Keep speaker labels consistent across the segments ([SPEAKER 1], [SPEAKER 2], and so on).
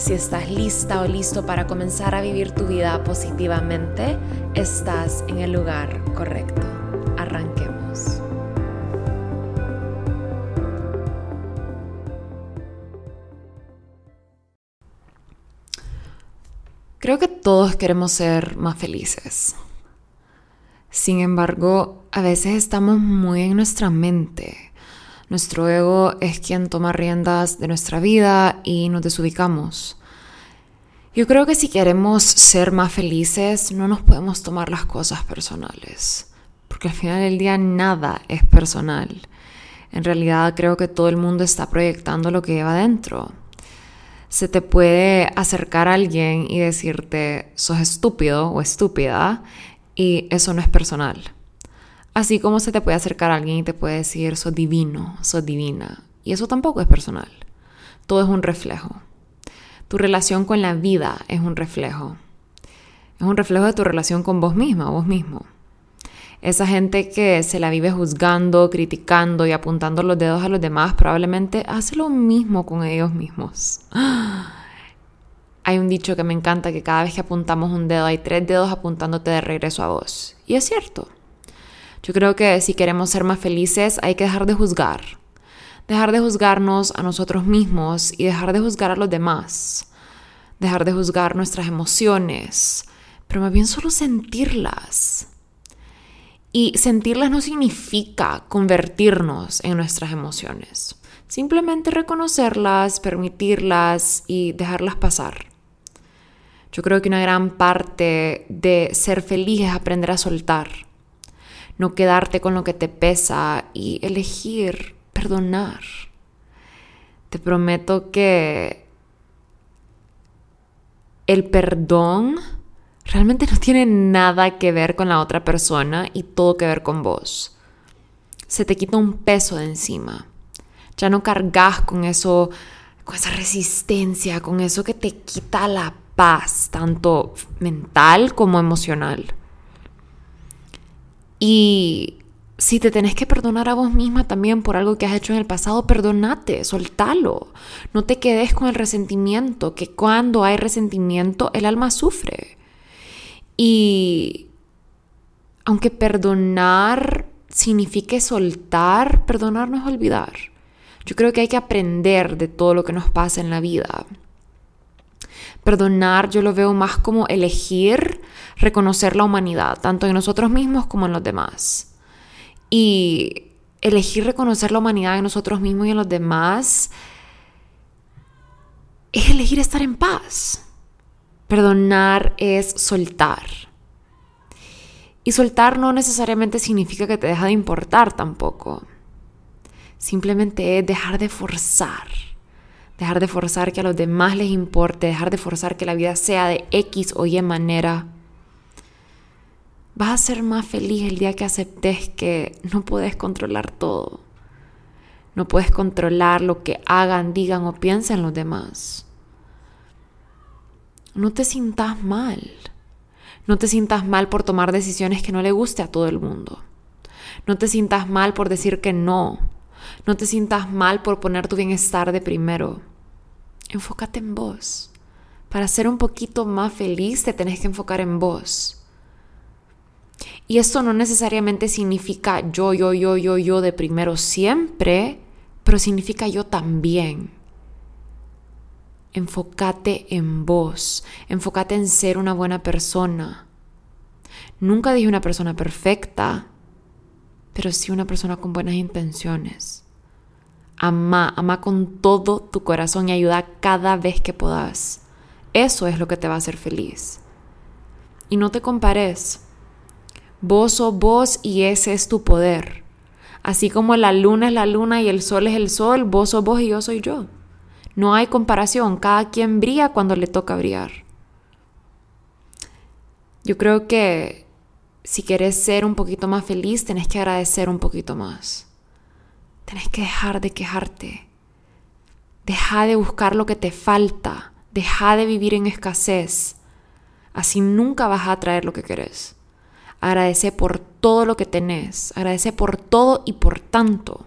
[SPEAKER 1] Si estás lista o listo para comenzar a vivir tu vida positivamente, estás en el lugar correcto. Arranquemos. Creo que todos queremos ser más felices. Sin embargo, a veces estamos muy en nuestra mente nuestro ego es quien toma riendas de nuestra vida y nos desubicamos. Yo creo que si queremos ser más felices, no nos podemos tomar las cosas personales, porque al final del día nada es personal. En realidad creo que todo el mundo está proyectando lo que lleva dentro. Se te puede acercar a alguien y decirte, sos estúpido o estúpida, y eso no es personal. Así como se te puede acercar a alguien y te puede decir, sos divino, sos divina. Y eso tampoco es personal. Todo es un reflejo. Tu relación con la vida es un reflejo. Es un reflejo de tu relación con vos misma, vos mismo. Esa gente que se la vive juzgando, criticando y apuntando los dedos a los demás probablemente hace lo mismo con ellos mismos. Hay un dicho que me encanta que cada vez que apuntamos un dedo hay tres dedos apuntándote de regreso a vos. Y es cierto. Yo creo que si queremos ser más felices hay que dejar de juzgar. Dejar de juzgarnos a nosotros mismos y dejar de juzgar a los demás. Dejar de juzgar nuestras emociones, pero más bien solo sentirlas. Y sentirlas no significa convertirnos en nuestras emociones. Simplemente reconocerlas, permitirlas y dejarlas pasar. Yo creo que una gran parte de ser feliz es aprender a soltar no quedarte con lo que te pesa y elegir perdonar. Te prometo que el perdón realmente no tiene nada que ver con la otra persona y todo que ver con vos. Se te quita un peso de encima. Ya no cargas con eso, con esa resistencia, con eso que te quita la paz, tanto mental como emocional. Y si te tenés que perdonar a vos misma también por algo que has hecho en el pasado, perdonate, soltalo. No te quedes con el resentimiento, que cuando hay resentimiento el alma sufre. Y aunque perdonar signifique soltar, perdonar no es olvidar. Yo creo que hay que aprender de todo lo que nos pasa en la vida. Perdonar yo lo veo más como elegir reconocer la humanidad, tanto en nosotros mismos como en los demás. Y elegir reconocer la humanidad en nosotros mismos y en los demás es elegir estar en paz. Perdonar es soltar. Y soltar no necesariamente significa que te deja de importar tampoco. Simplemente es dejar de forzar dejar de forzar que a los demás les importe, dejar de forzar que la vida sea de X o Y manera. Vas a ser más feliz el día que aceptes que no puedes controlar todo. No puedes controlar lo que hagan, digan o piensen los demás. No te sientas mal. No te sientas mal por tomar decisiones que no le guste a todo el mundo. No te sientas mal por decir que no. No te sientas mal por poner tu bienestar de primero enfócate en vos. Para ser un poquito más feliz te tenés que enfocar en vos. Y esto no necesariamente significa yo, yo, yo, yo, yo de primero siempre, pero significa yo también. Enfócate en vos, enfócate en ser una buena persona. Nunca dije una persona perfecta, pero sí una persona con buenas intenciones. Ama, ama con todo tu corazón y ayuda cada vez que puedas. Eso es lo que te va a hacer feliz. Y no te compares. Vos sos vos y ese es tu poder. Así como la luna es la luna y el sol es el sol, vos sos vos y yo soy yo. No hay comparación, cada quien brilla cuando le toca brillar. Yo creo que si quieres ser un poquito más feliz, tenés que agradecer un poquito más. Tenés que dejar de quejarte. Deja de buscar lo que te falta. Deja de vivir en escasez. Así nunca vas a atraer lo que querés. Agradece por todo lo que tenés. Agradece por todo y por tanto.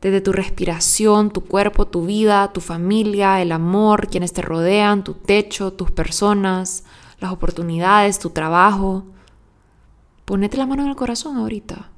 [SPEAKER 1] Desde tu respiración, tu cuerpo, tu vida, tu familia, el amor, quienes te rodean, tu techo, tus personas, las oportunidades, tu trabajo. Ponete la mano en el corazón ahorita.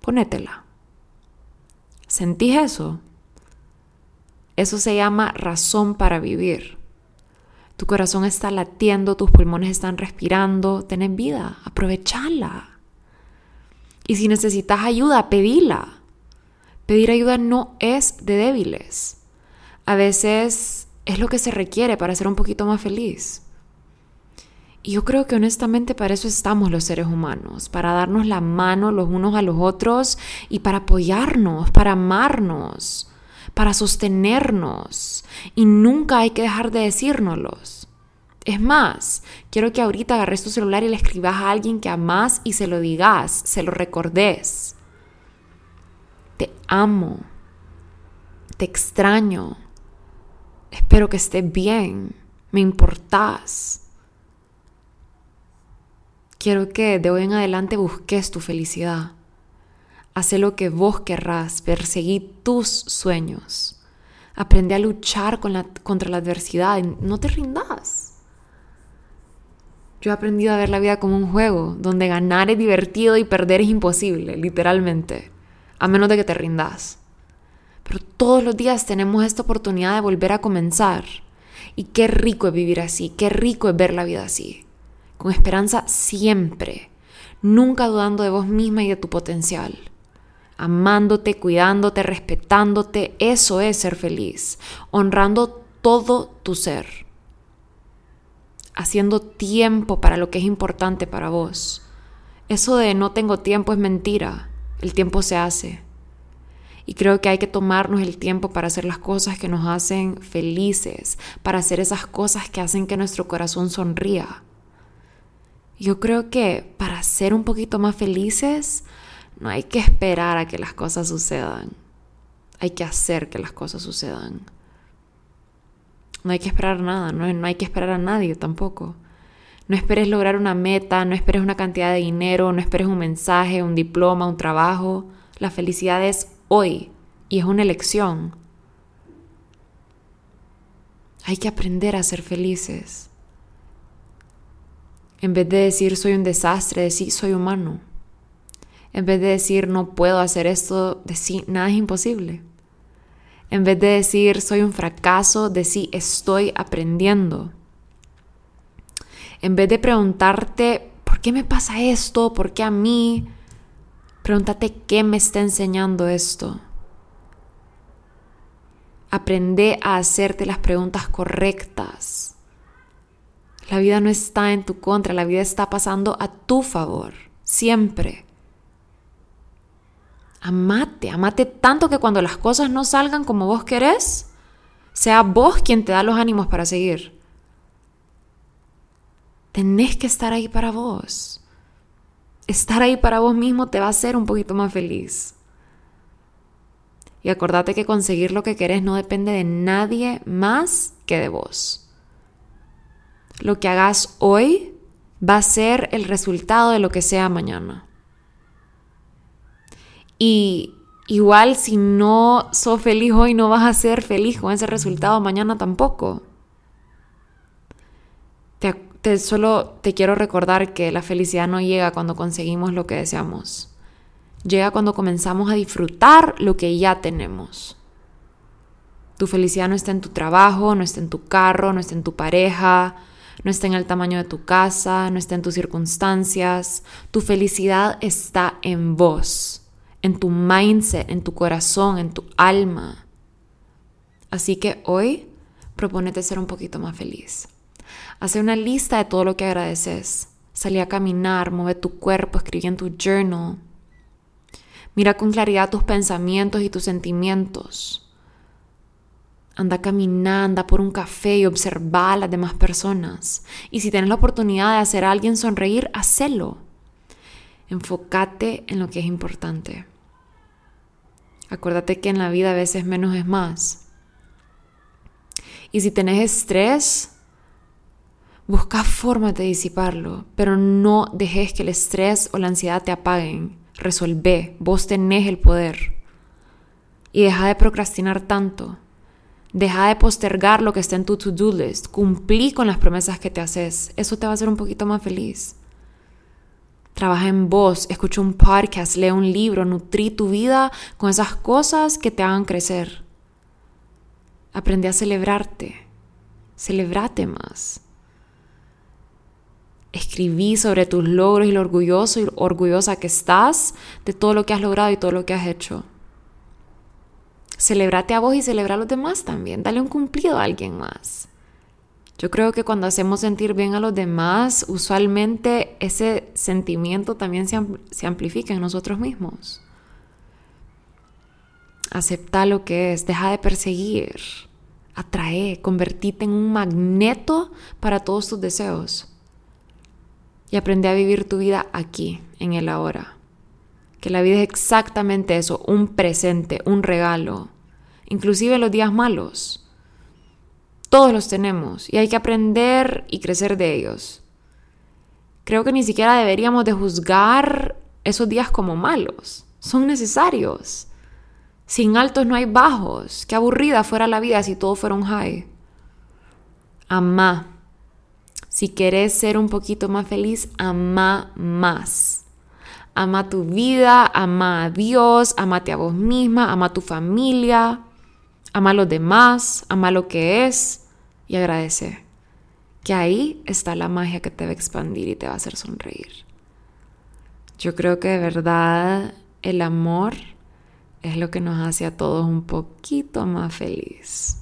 [SPEAKER 1] Ponétela. ¿Sentís eso? Eso se llama razón para vivir. Tu corazón está latiendo, tus pulmones están respirando, tenés vida, aprovechala. Y si necesitas ayuda, pedila. Pedir ayuda no es de débiles. A veces es lo que se requiere para ser un poquito más feliz. Y yo creo que honestamente para eso estamos los seres humanos, para darnos la mano los unos a los otros y para apoyarnos, para amarnos, para sostenernos. Y nunca hay que dejar de decírnoslos. Es más, quiero que ahorita agarres tu celular y le escribas a alguien que amas y se lo digas, se lo recordes. Te amo. Te extraño. Espero que estés bien. Me importas Quiero que de hoy en adelante busques tu felicidad. Haz lo que vos querrás, perseguí tus sueños. Aprende a luchar contra la adversidad, no te rindas. Yo he aprendido a ver la vida como un juego, donde ganar es divertido y perder es imposible, literalmente, a menos de que te rindas. Pero todos los días tenemos esta oportunidad de volver a comenzar. Y qué rico es vivir así, qué rico es ver la vida así con esperanza siempre, nunca dudando de vos misma y de tu potencial. Amándote, cuidándote, respetándote, eso es ser feliz, honrando todo tu ser, haciendo tiempo para lo que es importante para vos. Eso de no tengo tiempo es mentira, el tiempo se hace. Y creo que hay que tomarnos el tiempo para hacer las cosas que nos hacen felices, para hacer esas cosas que hacen que nuestro corazón sonría. Yo creo que para ser un poquito más felices no hay que esperar a que las cosas sucedan. Hay que hacer que las cosas sucedan. No hay que esperar nada, no, hay que esperar a nadie tampoco. No esperes lograr una meta, no esperes una cantidad de dinero, no esperes un mensaje, un diploma, un trabajo. La felicidad es hoy y es una elección. Hay que aprender a ser felices. En vez de decir soy un desastre, decir soy humano. En vez de decir no puedo hacer esto, decir nada es imposible. En vez de decir soy un fracaso, decir estoy aprendiendo. En vez de preguntarte ¿por qué me pasa esto? ¿Por qué a mí? Pregúntate qué me está enseñando esto. Aprende a hacerte las preguntas correctas. La vida no está en tu contra, la vida está pasando a tu favor, siempre. Amate, amate tanto que cuando las cosas no salgan como vos querés, sea vos quien te da los ánimos para seguir. Tenés que estar ahí para vos. Estar ahí para vos mismo te va a hacer un poquito más feliz. Y acordate que conseguir lo que querés no depende de nadie más que de vos lo que hagas hoy va a ser el resultado de lo que sea mañana. Y igual si no sos feliz hoy, no vas a ser feliz con ese resultado mañana tampoco. Te, solo te quiero recordar que la felicidad no llega cuando conseguimos lo que deseamos. Llega cuando comenzamos a disfrutar lo que ya tenemos. Tu felicidad no está en tu trabajo, no está en tu carro, no está en tu pareja, no está en el tamaño de tu casa, no está en tus circunstancias. Tu felicidad está en vos, en tu mindset, en tu corazón, en tu alma. Así que hoy propónete ser un poquito más feliz. Hace una lista de todo lo que agradeces. Salí a caminar, mueve tu cuerpo, escribí en tu journal. Mira con claridad tus pensamientos y tus sentimientos. Anda caminando, anda por un café y observa a las demás personas. Y si tienes la oportunidad de hacer a alguien sonreír, hacelo. Enfócate en lo que es importante. Acuérdate que en la vida a veces menos es más. Y si tenés estrés, busca formas de disiparlo, pero no dejes que el estrés o la ansiedad te apaguen. Resolvé, vos tenés el poder. Y deja de procrastinar tanto. Deja de postergar lo que está en tu to-do list. Cumplí con las promesas que te haces. Eso te va a hacer un poquito más feliz. Trabaja en vos, escucha un podcast, lee un libro, nutrí tu vida con esas cosas que te hagan crecer. Aprende a celebrarte. Celebrate más. Escribí sobre tus logros y lo orgulloso y orgullosa que estás de todo lo que has logrado y todo lo que has hecho. Celebrate a vos y celebra a los demás también. Dale un cumplido a alguien más. Yo creo que cuando hacemos sentir bien a los demás, usualmente ese sentimiento también se, amplifica en nosotros mismos. Acepta lo que es, deja de perseguir, atrae, convertite en un magneto para todos tus deseos. Y aprende a vivir tu vida aquí, en el ahora. Que la vida es exactamente eso, un presente, un regalo, inclusive los días malos todos los tenemos y hay que aprender y crecer de ellos. Creo que ni siquiera deberíamos de juzgar esos días como malos. Son necesarios. Sin altos no hay bajos. Qué aburrida fuera la vida si todo fuera un high. Amá. Si querés ser un poquito más feliz, ama más. Ama tu vida, ama a Dios, amate a vos misma, ama a tu familia, ama a los demás, ama lo que es y agradece que ahí está la magia que te va a expandir y te va a hacer sonreír. Yo creo que de verdad el amor es lo que nos hace a todos un poquito más feliz.